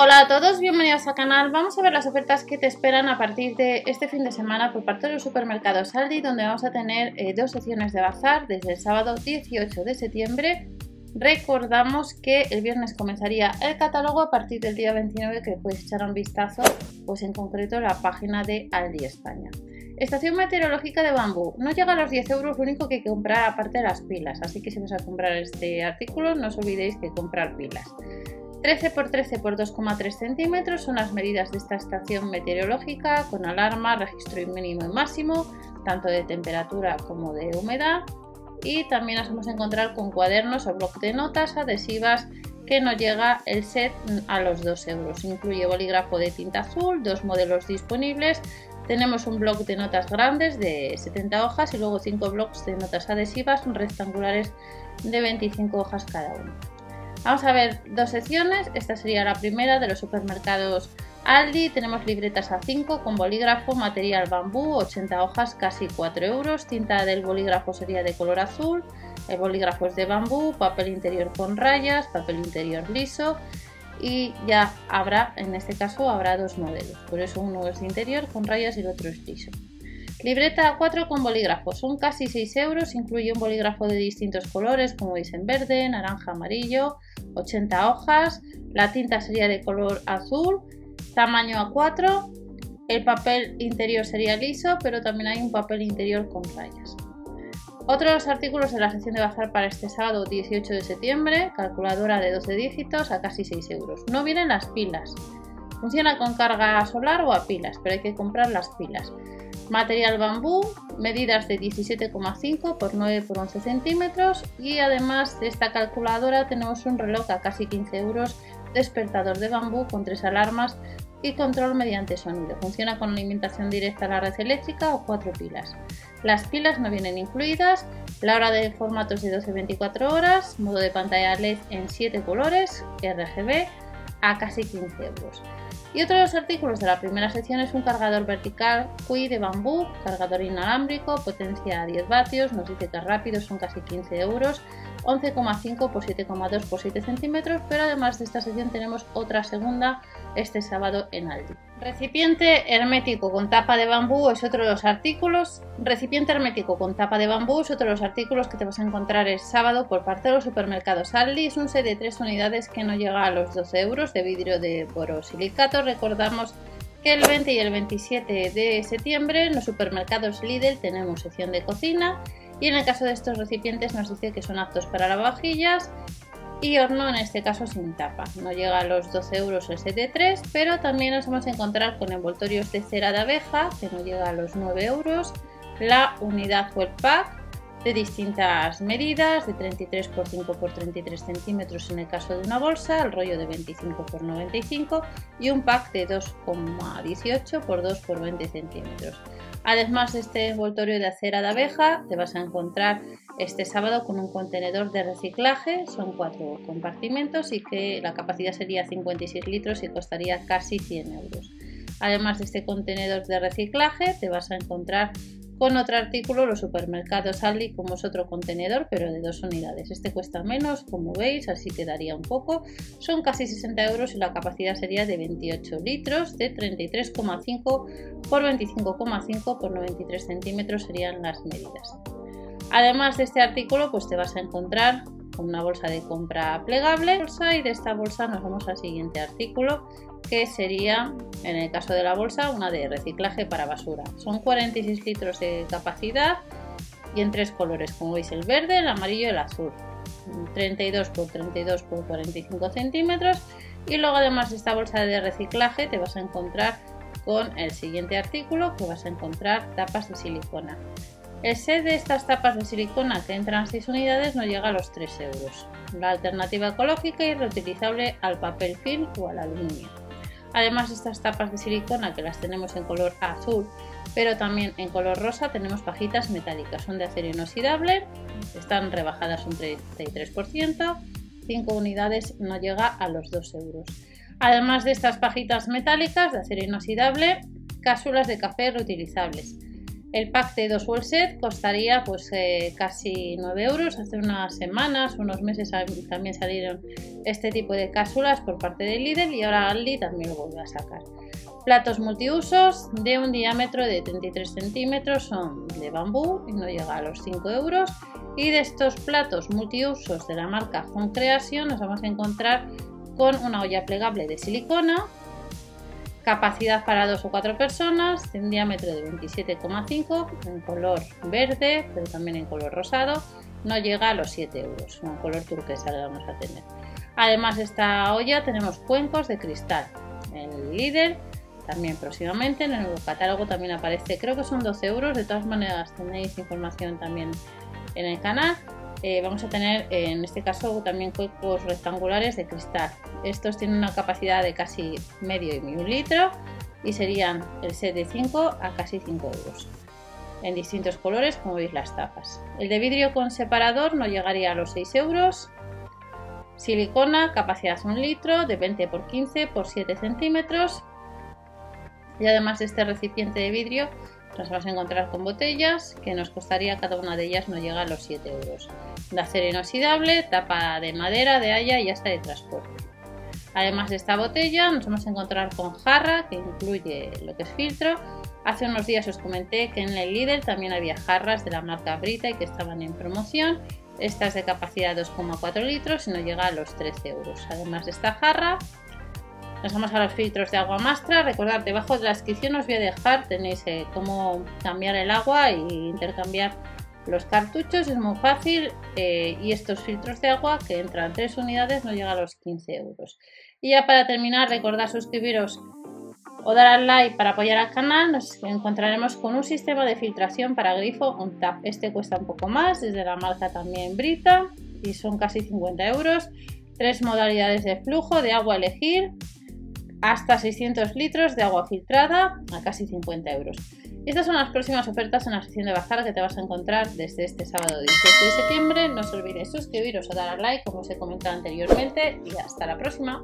Hola a todos, bienvenidos al canal. Vamos a ver las ofertas que te esperan a partir de este fin de semana por parte de los supermercados Aldi, donde vamos a tener eh, dos secciones de bazar desde el sábado 18 de septiembre. Recordamos que el viernes comenzaría el catálogo a partir del día 29, que puedes echar un vistazo, pues en concreto la página de Aldi España. Estación meteorológica de bambú. No llega a los 10 euros, lo único que hay que comprar aparte de las pilas. Así que si vas a comprar este artículo, no os olvidéis que comprar pilas. 13 x 13 x 2,3 centímetros son las medidas de esta estación meteorológica con alarma, registro mínimo y máximo, tanto de temperatura como de humedad. Y también nos vamos a encontrar con cuadernos o bloc de notas adhesivas que no llega el set a los 2 euros. Incluye bolígrafo de tinta azul, dos modelos disponibles. Tenemos un bloc de notas grandes de 70 hojas y luego 5 blocs de notas adhesivas rectangulares de 25 hojas cada uno. Vamos a ver dos secciones. Esta sería la primera de los supermercados Aldi. Tenemos libretas A5 con bolígrafo, material bambú, 80 hojas, casi 4 euros. Tinta del bolígrafo sería de color azul. El bolígrafo es de bambú, papel interior con rayas, papel interior liso. Y ya habrá, en este caso, habrá dos modelos. Por eso uno es de interior con rayas y el otro es liso. Libreta A4 con bolígrafo, son casi 6 euros, incluye un bolígrafo de distintos colores, como veis en verde, naranja, amarillo, 80 hojas, la tinta sería de color azul, tamaño A4, el papel interior sería liso, pero también hay un papel interior con rayas. Otros artículos de la sección de bazar para este sábado 18 de septiembre, calculadora de 12 dígitos a casi 6 euros. No vienen las pilas. Funciona con carga solar o a pilas, pero hay que comprar las pilas. Material bambú, medidas de 17,5 por 9 por 11 centímetros y además de esta calculadora tenemos un reloj a casi 15 euros, despertador de bambú con tres alarmas y control mediante sonido. Funciona con alimentación directa a la red eléctrica o cuatro pilas. Las pilas no vienen incluidas, la hora de formatos de 12-24 horas, modo de pantalla LED en 7 colores, RGB, a casi 15 euros. Y otro de los artículos de la primera sección es un cargador vertical QI de bambú, cargador inalámbrico, potencia 10 vatios, nos dice que es rápido, son casi 15 euros, 11,5 por 7,2 por 7 centímetros, pero además de esta sección tenemos otra segunda este sábado en Aldi. Recipiente hermético con tapa de bambú es otro de los artículos. Recipiente hermético con tapa de bambú es otro de los artículos que te vas a encontrar el sábado por parte de los supermercados Aldi. Es un set de 3 unidades que no llega a los 12 euros de vidrio de borosilicato. Recordamos que el 20 y el 27 de septiembre en los supermercados Lidl tenemos sección de cocina y en el caso de estos recipientes nos dice que son aptos para lavavajillas y horno en este caso sin tapa. No llega a los 12 euros el set de 3, pero también nos vamos a encontrar con envoltorios de cera de abeja que no llega a los 9 euros, la unidad web pack de distintas medidas, de 33 x 5 x 33 centímetros en el caso de una bolsa, el rollo de 25 x 95 y un pack de 2,18 x 2 x 20 centímetros. Además de este envoltorio de cera de abeja, te vas a encontrar este sábado con un contenedor de reciclaje, son cuatro compartimentos y que la capacidad sería 56 litros y costaría casi 100 euros. Además de este contenedor de reciclaje, te vas a encontrar con otro artículo, los supermercados Aldi, como es otro contenedor, pero de dos unidades. Este cuesta menos, como veis, así quedaría un poco. Son casi 60 euros y la capacidad sería de 28 litros, de 33,5 por 25,5 por 93 centímetros serían las medidas. Además de este artículo, pues te vas a encontrar con una bolsa de compra plegable. Y de esta bolsa nos vamos al siguiente artículo que sería en el caso de la bolsa una de reciclaje para basura. Son 46 litros de capacidad y en tres colores como veis el verde el amarillo y el azul. 32 por 32 por 45 centímetros. Y luego además de esta bolsa de reciclaje te vas a encontrar con el siguiente artículo que vas a encontrar tapas de silicona el set de estas tapas de silicona que entran 6 unidades no llega a los 3 euros. La alternativa ecológica y reutilizable al papel film o al aluminio. Además de estas tapas de silicona que las tenemos en color azul, pero también en color rosa tenemos pajitas metálicas. Son de acero inoxidable, están rebajadas un 33%, 5 unidades no llega a los 2 euros. Además de estas pajitas metálicas de acero inoxidable, cápsulas de café reutilizables El pack de dos wall set costaría pues eh, casi 9 euros. Hace unas semanas, unos meses también salieron este tipo de cápsulas por parte de Lidl y ahora Aldi también lo vuelve a sacar. Platos multiusos de un diámetro de 33 centímetros son de bambú y no llega a los 5 euros. Y de estos platos multiusos de la marca Home Creation nos vamos a encontrar con una olla plegable de silicona Capacidad para dos o cuatro personas, un diámetro de 27,5 en color verde, pero también en color rosado. No llega a los 7 euros, en color turquesa le vamos a tener. Además de esta olla tenemos cuencos de cristal. El líder también próximamente en el nuevo catálogo también aparece, creo que son 12 euros. De todas maneras tenéis información también en el canal. Eh, vamos a tener en este caso también cuencos rectangulares de cristal. Estos tienen una capacidad de casi medio y un litro y serían el set de 5 a casi 5 euros en distintos colores como veis las tapas. El de vidrio con separador no llegaría a los 6 euros. Silicona, capacidad 1 litro de 20 x 15 x 7 centímetros. Y además de este recipiente de vidrio nos vamos a encontrar con botellas que nos costaría cada una de ellas no llega a los 7 euros. De acero inoxidable, tapa de madera, de haya y hasta de transporte. Además de esta botella nos vamos a encontrar con jarra que incluye lo que es filtro. Hace unos días os comenté que en el líder también había jarras de la marca Brita y que estaban en promoción. Esta es de capacidad 2,4 litros y no llega a los 13 euros. Además de esta jarra nos vamos a los filtros de agua mastra. Recordad, debajo de la descripción os voy a dejar, tenéis eh, cómo cambiar el agua e intercambiar los cartuchos. Es muy fácil eh, y estos filtros de agua que entran tres unidades no llegan a los 15 euros. Y ya para terminar, recordad suscribiros o dar al like para apoyar al canal. Nos encontraremos con un sistema de filtración para grifo on tap. Este cuesta un poco más, desde la marca también Brita y son casi 50 euros. Tres modalidades de flujo de agua a elegir hasta 600 litros de agua filtrada a casi 50 euros. Estas son las próximas ofertas en la sección de bajar que te vas a encontrar desde este sábado 18 de septiembre. No os olvidéis suscribiros o dar al like como os he comentado anteriormente y hasta la próxima.